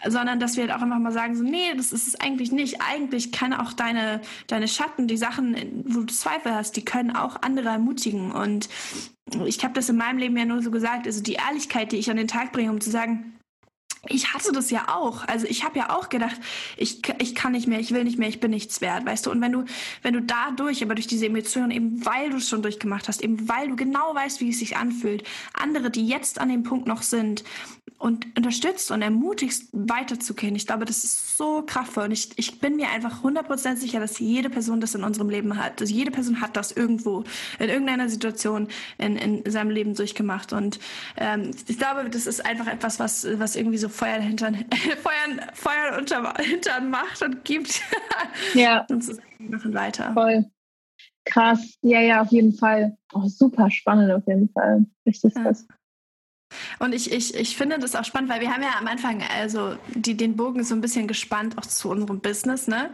Sondern dass wir halt auch einfach mal sagen, so, nee, das ist es eigentlich nicht. Eigentlich kann auch deine, deine Schatten, die Sachen, wo du Zweifel hast, die können auch andere ermutigen. Und ich habe das in meinem Leben ja nur so gesagt, also die Ehrlichkeit, die ich an den Tag bringe, um zu sagen, ich hatte das ja auch. Also ich habe ja auch gedacht, ich, ich kann nicht mehr, ich will nicht mehr, ich bin nichts wert, weißt du. Und wenn du, wenn du dadurch, aber durch diese Emotionen, eben weil du es schon durchgemacht hast, eben weil du genau weißt, wie es sich anfühlt, andere, die jetzt an dem Punkt noch sind, und unterstützt und ermutigst, weiterzugehen. Ich glaube, das ist so kraftvoll. Und ich, ich bin mir einfach 100% sicher, dass jede Person das in unserem Leben hat. Dass jede Person hat das irgendwo, in irgendeiner Situation in, in seinem Leben durchgemacht. Und ähm, ich glaube, das ist einfach etwas, was, was irgendwie so Feuer hinter, Feuer, Feuer unter, hintern macht und gibt. Ja. und zusammen machen weiter. Voll. Krass. Ja, ja, auf jeden Fall. Oh, super spannend auf jeden Fall. Richtig krass. Ja. Und ich, ich, ich finde das auch spannend, weil wir haben ja am Anfang also die, den Bogen so ein bisschen gespannt auch zu unserem Business, ne?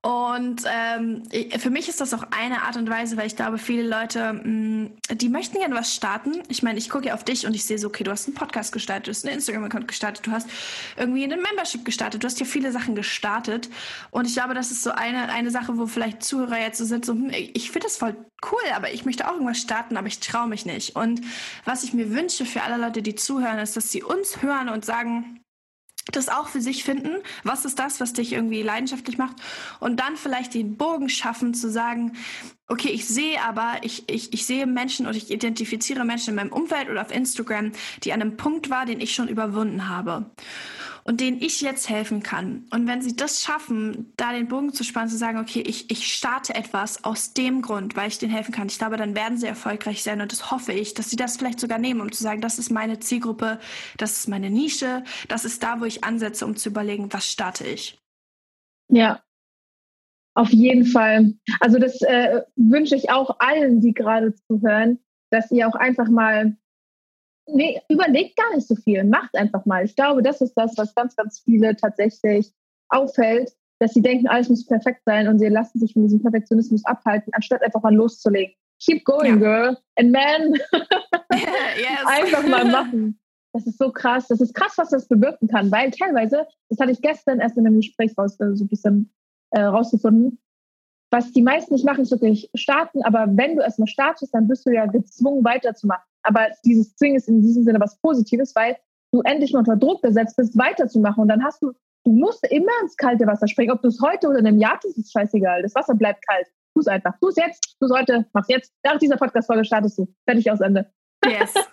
Und ähm, für mich ist das auch eine Art und Weise, weil ich glaube, viele Leute, mh, mm, die möchten gerne was starten. Ich meine, ich gucke ja auf dich und ich sehe so, okay, du hast einen Podcast gestartet, du hast einen Instagram-Account gestartet, du hast irgendwie einen Membership gestartet, du hast ja viele Sachen gestartet. Und ich glaube, das ist so eine, eine Sache, wo vielleicht Zuhörer jetzt so sind, so, hm, ich finde das voll cool, aber ich möchte auch irgendwas starten, aber ich traue mich nicht. Und was ich mir wünsche für alle Leute, die zuhören, ist, dass sie uns hören und sagen, das auch für sich finden. Was ist das, was dich irgendwie leidenschaftlich macht? Und dann vielleicht den Bogen schaffen, zu sagen, okay, ich sehe aber, ich, ich, ich sehe Menschen oder ich identifiziere Menschen in meinem Umfeld oder auf Instagram, die an einem Punkt war, den ich schon überwunden habe und denen ich jetzt helfen kann. Und wenn sie das schaffen, da den Bogen zu spannen, zu sagen, okay, ich, ich starte etwas aus dem Grund, weil ich denen helfen kann, ich glaube, dann werden sie erfolgreich sein und das hoffe ich, dass sie das vielleicht sogar nehmen, um zu sagen, das ist meine Zielgruppe, das ist meine Nische, das ist da, wo ich ansetze, um zu überlegen, was starte ich. Ja, auf jeden Fall. Also das äh, wünsche ich auch allen, die gerade zuhören, dass ihr auch einfach mal nee, überlegt gar nicht so viel, macht einfach mal. Ich glaube, das ist das, was ganz, ganz viele tatsächlich auffällt, dass sie denken, alles muss perfekt sein und sie lassen sich von diesem Perfektionismus abhalten, anstatt einfach mal loszulegen. Keep going, ja. girl and man. yes. Einfach mal machen. Das ist so krass. Das ist krass, was das bewirken kann, weil teilweise, das hatte ich gestern erst in einem Gespräch raus, äh, so ein bisschen äh, rausgefunden, was die meisten nicht machen, ist wirklich starten, aber wenn du erstmal startest, dann bist du ja gezwungen weiterzumachen. Aber dieses Zwingen ist in diesem Sinne was Positives, weil du endlich mal unter Druck gesetzt bist, weiterzumachen. Und dann hast du, du musst immer ins kalte Wasser springen. Ob du es heute oder in einem Jahr tust, ist scheißegal. Das Wasser bleibt kalt. Tu es einfach. Tu es jetzt, tu es heute, mach's jetzt. Nach dieser Podcast-Folge startest du. Fertig aus Ende. Yes.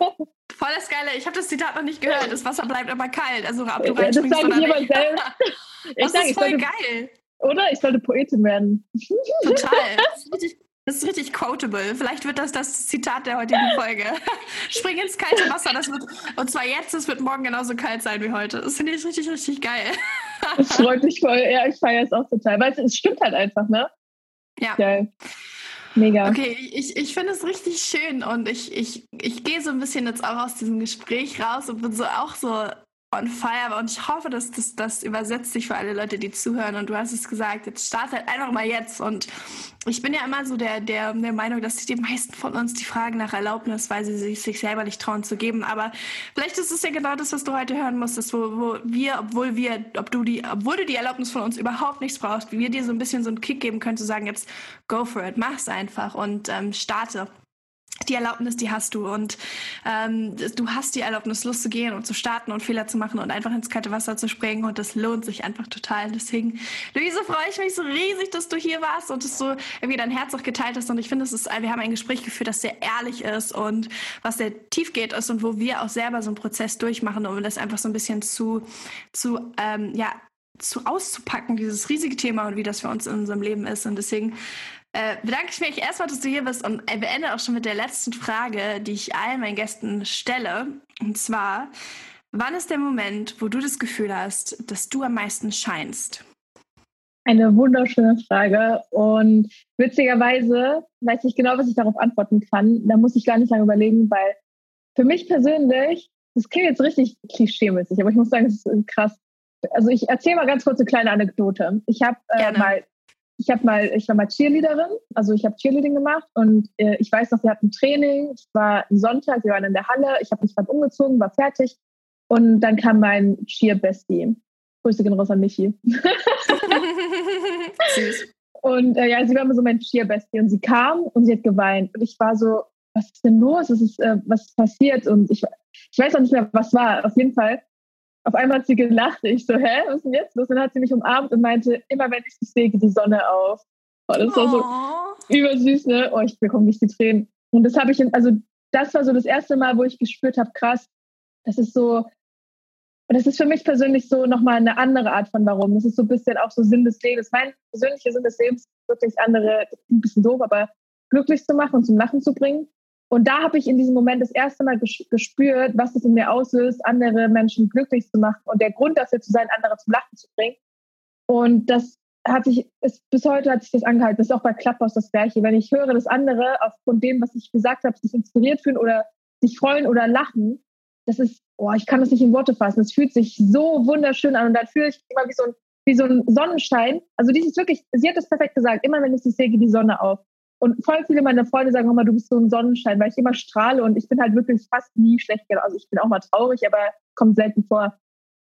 Voll das Geile. Ich habe das Zitat noch nicht gehört. Das Wasser bleibt aber kalt. Also ob du reinspringst das oder nicht. Selbst. Ich das sag, ist voll sollte, geil. Oder? Ich sollte Poetin werden. Total. Das ist richtig, das ist richtig quotable. Vielleicht wird das das Zitat der heutigen Folge. Spring ins kalte Wasser. Das wird, und zwar jetzt, es wird morgen genauso kalt sein wie heute. Das finde ich richtig, richtig geil. das freut mich voll. Ja, ich feiere es auch total. Weil es, es stimmt halt einfach, ne? Ja. Geil. Mega. Okay, ich, ich finde es richtig schön und ich, ich, ich gehe so ein bisschen jetzt auch aus diesem Gespräch raus und bin so auch so on fire und ich hoffe, dass das, das übersetzt sich für alle Leute, die zuhören. Und du hast es gesagt, jetzt start halt einfach mal jetzt. Und ich bin ja immer so der, der, der Meinung, dass sich die meisten von uns die fragen nach Erlaubnis, weil sie sich, sich selber nicht trauen zu geben, aber vielleicht ist es ja genau das, was du heute hören musstest, wo, wo wir, obwohl wir, ob du die, obwohl du die Erlaubnis von uns überhaupt nichts brauchst, wie wir dir so ein bisschen so einen Kick geben können, zu sagen, jetzt go for it, mach's einfach und ähm, starte die Erlaubnis, die hast du und ähm, du hast die Erlaubnis, loszugehen und zu starten und Fehler zu machen und einfach ins kalte Wasser zu springen und das lohnt sich einfach total. Deswegen, Luise, freue ich mich so riesig, dass du hier warst und dass du irgendwie dein Herz auch geteilt hast und ich finde, wir haben ein Gespräch geführt, das sehr ehrlich ist und was sehr tief geht ist und wo wir auch selber so einen Prozess durchmachen, um das einfach so ein bisschen zu, zu ähm, ja, zu auszupacken, dieses riesige Thema und wie das für uns in unserem Leben ist. Und deswegen äh, bedanke ich mich erstmal, dass du hier bist und beende auch schon mit der letzten Frage, die ich allen meinen Gästen stelle. Und zwar, wann ist der Moment, wo du das Gefühl hast, dass du am meisten scheinst? Eine wunderschöne Frage und witzigerweise weiß ich genau, was ich darauf antworten kann. Da muss ich gar nicht lange überlegen, weil für mich persönlich, das klingt jetzt richtig klischeemäßig, aber ich muss sagen, es ist krass. Also ich erzähle mal ganz kurz eine kleine Anekdote. Ich habe äh, mal ich habe mal, ich war mal Cheerleaderin, also ich habe Cheerleading gemacht und äh, ich weiß noch, wir hatten Training, es war Sonntag, wir waren in der Halle, ich habe mich gerade umgezogen, war fertig und dann kam mein Cheer-Bestie. Grüße gehen raus an Michi. Süß. Und äh, ja, sie war immer so mein Cheer-Bestie und sie kam und sie hat geweint und ich war so, was ist denn los? Was ist, äh, was ist passiert? Und ich, ich weiß auch nicht mehr, was war. Auf jeden Fall auf einmal hat sie gelacht. Ich so, hä, was ist denn jetzt los? Und dann hat sie mich umarmt und meinte, immer wenn ich dich sehe, geht die Sonne auf. Oh, das war so übersüß, ne? Oh, ich bekomme nicht die Tränen. Und das habe ich, in, also das war so das erste Mal, wo ich gespürt habe, krass, das ist so, und das ist für mich persönlich so nochmal eine andere Art von Warum. Das ist so ein bisschen auch so Sinn des Lebens. Mein persönlicher Sinn des Lebens ist wirklich andere, ein bisschen doof, aber glücklich zu machen und zum Lachen zu bringen. Und da habe ich in diesem Moment das erste Mal gespürt, was es in mir auslöst, andere Menschen glücklich zu machen und der Grund dafür zu sein, andere zum Lachen zu bringen. Und das hat sich, ist, bis heute hat sich das angehalten. Das ist auch bei Clubhouse das Gleiche. Wenn ich höre, dass andere aufgrund dem, was ich gesagt habe, sich inspiriert fühlen oder sich freuen oder lachen, das ist, oh, ich kann das nicht in Worte fassen. Es fühlt sich so wunderschön an und dann fühle ich immer wie so ein, wie so ein Sonnenschein. Also dieses wirklich, sie hat es perfekt gesagt, immer wenn ich sie sehe, geht die Sonne auf. Und voll viele meiner Freunde sagen immer, du bist so ein Sonnenschein, weil ich immer strahle und ich bin halt wirklich fast nie schlecht. Also ich bin auch mal traurig, aber kommt selten vor.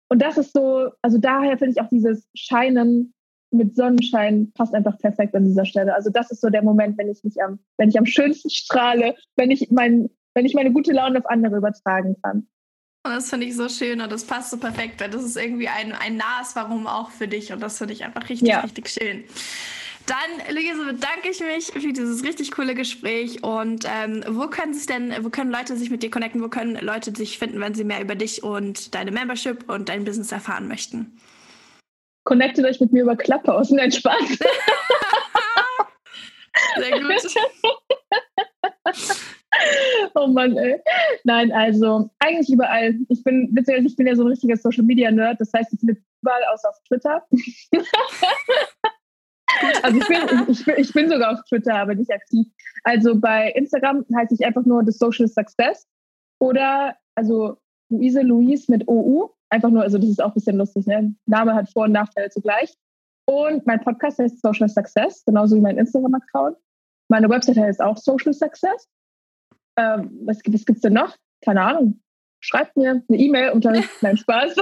Und das ist so, also daher finde ich auch dieses Scheinen mit Sonnenschein passt einfach perfekt an dieser Stelle. Also das ist so der Moment, wenn ich mich am, wenn ich am schönsten strahle, wenn ich mein, wenn ich meine gute Laune auf andere übertragen kann. Und das finde ich so schön und das passt so perfekt, weil das ist irgendwie ein, ein nahes Warum auch für dich und das finde ich einfach richtig, ja. richtig schön. Dann, Luise, bedanke ich mich für dieses richtig coole Gespräch. Und ähm, wo können sich denn, wo können Leute sich mit dir connecten? Wo können Leute sich finden, wenn sie mehr über dich und deine Membership und dein Business erfahren möchten? Connectet euch mit mir über Clubhouse. Nein, Spaß. Sehr gut. oh Mann, ey. Nein, also eigentlich überall. Ich bin, ich bin ja so ein richtiger Social Media Nerd. Das heißt, ich bin überall außer auf Twitter. Also ich bin, ich, bin, ich bin sogar auf Twitter, aber nicht aktiv. Also bei Instagram heiße ich einfach nur The Social Success oder also Luise Louise mit OU. Einfach nur, also das ist auch ein bisschen lustig, ne? Name hat Vor- und Nachteile zugleich. Und mein Podcast heißt Social Success, genauso wie mein Instagram-Account. Meine Website heißt auch Social Success. Ähm, was, was gibt's denn noch? Keine Ahnung. Schreibt mir eine E-Mail unter meinem Spaß.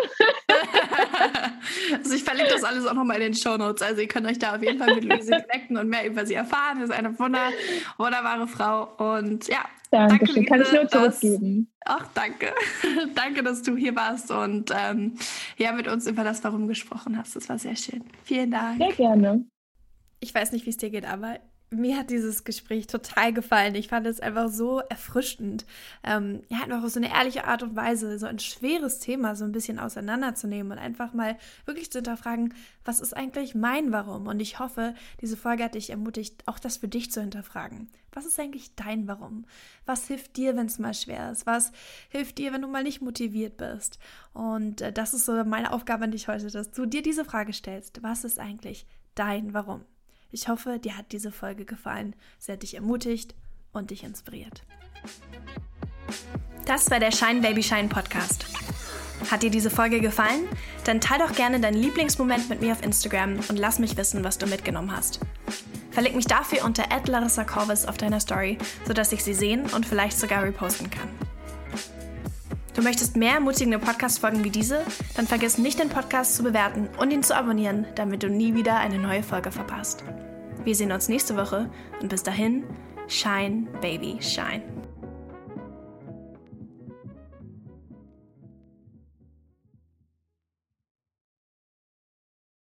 Also ich verlinke das alles auch nochmal in den Show Notes. Also ihr könnt euch da auf jeden Fall mit Luise connecten und mehr über sie erfahren. Sie ist eine wunder, wunderbare Frau. Und ja, danke, danke Kann ich nur zurückgeben. ach, danke. danke, dass du hier warst und ähm, ja, mit uns über das Warum gesprochen hast. Das war sehr schön. Vielen Dank. Sehr gerne. Ich weiß nicht, wie es dir geht, aber mir hat dieses Gespräch total gefallen. Ich fand es einfach so erfrischend. Ähm, ja, einfach auf so eine ehrliche Art und Weise, so ein schweres Thema so ein bisschen auseinanderzunehmen und einfach mal wirklich zu hinterfragen, was ist eigentlich mein Warum? Und ich hoffe, diese Folge hat dich ermutigt, auch das für dich zu hinterfragen. Was ist eigentlich dein Warum? Was hilft dir, wenn es mal schwer ist? Was hilft dir, wenn du mal nicht motiviert bist? Und äh, das ist so meine Aufgabe an dich heute, dass du dir diese Frage stellst. Was ist eigentlich dein Warum? Ich hoffe, dir hat diese Folge gefallen. Sie hat dich ermutigt und dich inspiriert. Das war der Shine Baby Shine Podcast. Hat dir diese Folge gefallen? Dann teile doch gerne deinen Lieblingsmoment mit mir auf Instagram und lass mich wissen, was du mitgenommen hast. Verlinke mich dafür unter Corvus auf deiner Story, sodass ich sie sehen und vielleicht sogar reposten kann. Du möchtest mehr ermutigende Podcast-Folgen wie diese? Dann vergiss nicht, den Podcast zu bewerten und ihn zu abonnieren, damit du nie wieder eine neue Folge verpasst. Wir sehen uns nächste Woche und bis dahin, Shine, Baby, Shine.